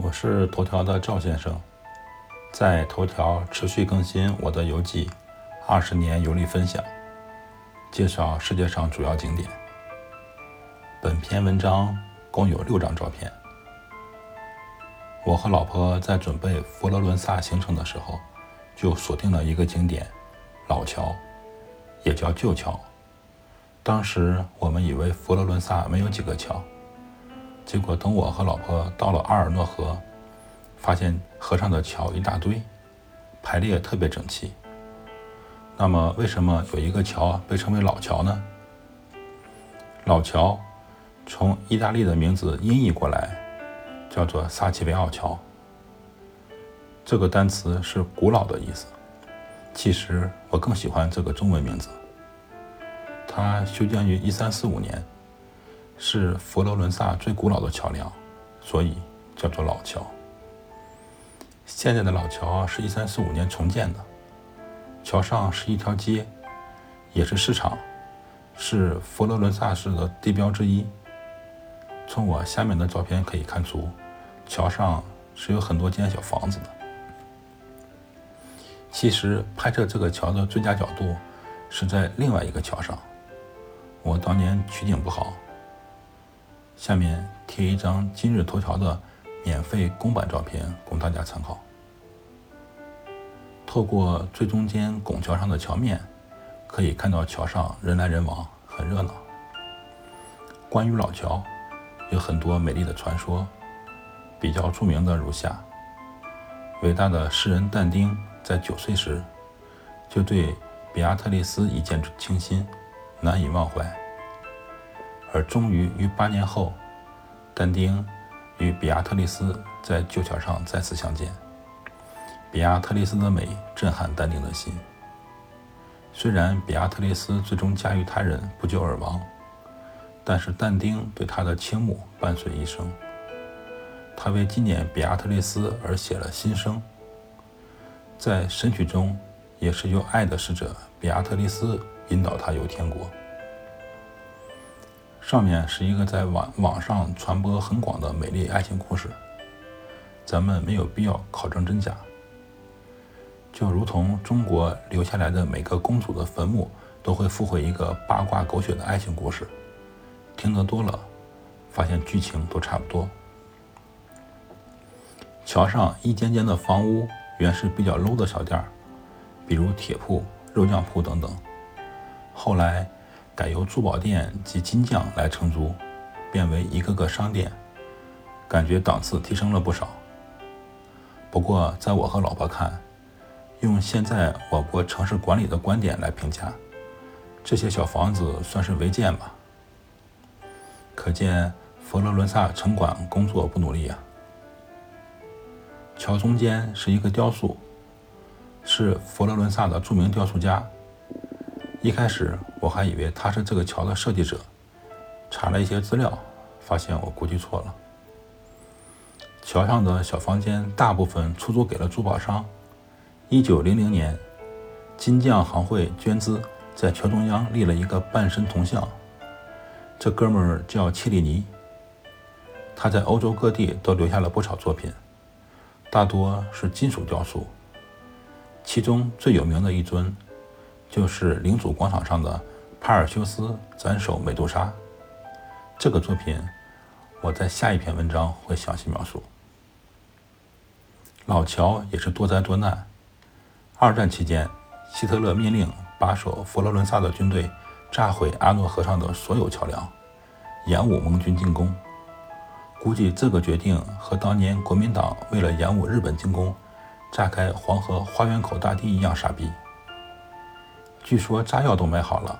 我是头条的赵先生，在头条持续更新我的游记，二十年游历分享，介绍世界上主要景点。本篇文章共有六张照片。我和老婆在准备佛罗伦萨行程的时候，就锁定了一个景点——老桥，也叫旧桥。当时我们以为佛罗伦萨没有几个桥。结果等我和老婆到了阿尔诺河，发现河上的桥一大堆，排列特别整齐。那么为什么有一个桥被称为老桥呢？老桥从意大利的名字音译过来，叫做萨奇维奥桥。这个单词是古老的意思。其实我更喜欢这个中文名字。它修建于一三四五年。是佛罗伦萨最古老的桥梁，所以叫做老桥。现在的老桥是一三四五年重建的，桥上是一条街，也是市场，是佛罗伦萨市的地标之一。从我下面的照片可以看出，桥上是有很多间小房子的。其实拍摄这个桥的最佳角度是在另外一个桥上，我当年取景不好。下面贴一张今日头条的免费公版照片供大家参考。透过最中间拱桥上的桥面，可以看到桥上人来人往，很热闹。关于老桥，有很多美丽的传说，比较著名的如下：伟大的诗人但丁在九岁时就对比亚特丽斯一见倾心，难以忘怀。而终于于八年后，但丁与比亚特丽斯在旧桥上再次相见。比亚特丽斯的美震撼但丁的心。虽然比亚特丽斯最终嫁于他人，不久而亡，但是但丁对她的倾慕伴随一生。他为纪念比亚特丽斯而写了新生，在神曲中也是由爱的使者比亚特丽斯引导他游天国。上面是一个在网网上传播很广的美丽爱情故事，咱们没有必要考证真假。就如同中国留下来的每个公主的坟墓都会附会一个八卦狗血的爱情故事，听得多了，发现剧情都差不多。桥上一间间的房屋原是比较 low 的小店儿，比如铁铺、肉酱铺等等，后来。改由珠宝店及金匠来承租，变为一个个商店，感觉档次提升了不少。不过，在我和老婆看，用现在我国城市管理的观点来评价，这些小房子算是违建吧。可见佛罗伦萨城管工作不努力啊。桥中间是一个雕塑，是佛罗伦萨的著名雕塑家。一开始我还以为他是这个桥的设计者，查了一些资料，发现我估计错了。桥上的小房间大部分出租给了珠宝商。一九零零年，金匠行会捐资，在桥中央立了一个半身铜像。这哥们儿叫切里尼，他在欧洲各地都留下了不少作品，大多是金属雕塑，其中最有名的一尊。就是领主广场上的帕尔修斯斩首美杜莎这个作品，我在下一篇文章会详细描述。老乔也是多灾多难。二战期间，希特勒命令把守佛罗伦萨的军队炸毁阿诺河上的所有桥梁，延误盟军进攻。估计这个决定和当年国民党为了延误日本进攻，炸开黄河花园口大堤一样傻逼。据说炸药都买好了。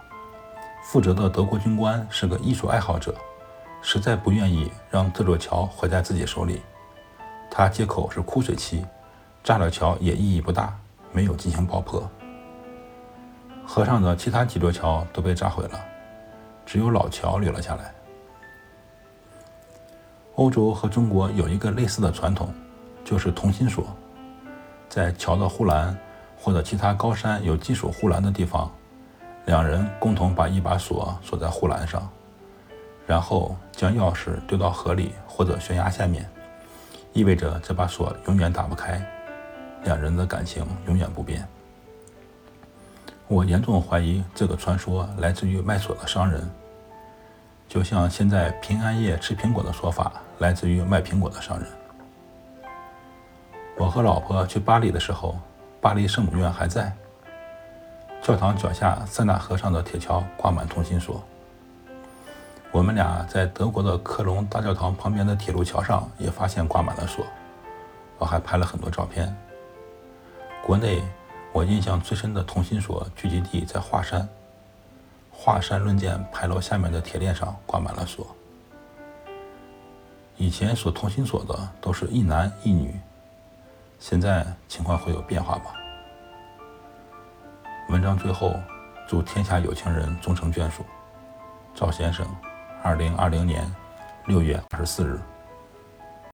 负责的德国军官是个艺术爱好者，实在不愿意让这座桥毁在自己手里。他借口是枯水期，炸了桥也意义不大，没有进行爆破。河上的其他几座桥都被炸毁了，只有老桥留了下来。欧洲和中国有一个类似的传统，就是同心锁，在桥的护栏。或者其他高山有金属护栏的地方，两人共同把一把锁锁在护栏上，然后将钥匙丢到河里或者悬崖下面，意味着这把锁永远打不开，两人的感情永远不变。我严重怀疑这个传说来自于卖锁的商人，就像现在平安夜吃苹果的说法来自于卖苹果的商人。我和老婆去巴黎的时候，巴黎圣母院还在，教堂脚下塞纳河上的铁桥挂满同心锁。我们俩在德国的科隆大教堂旁边的铁路桥上也发现挂满了锁，我还拍了很多照片。国内我印象最深的同心锁聚集地在华山，华山论剑牌楼下面的铁链上挂满了锁。以前锁同心锁的都是一男一女，现在情况会有变化吧？文章最后，祝天下有情人终成眷属，赵先生。二零二零年六月二十四日。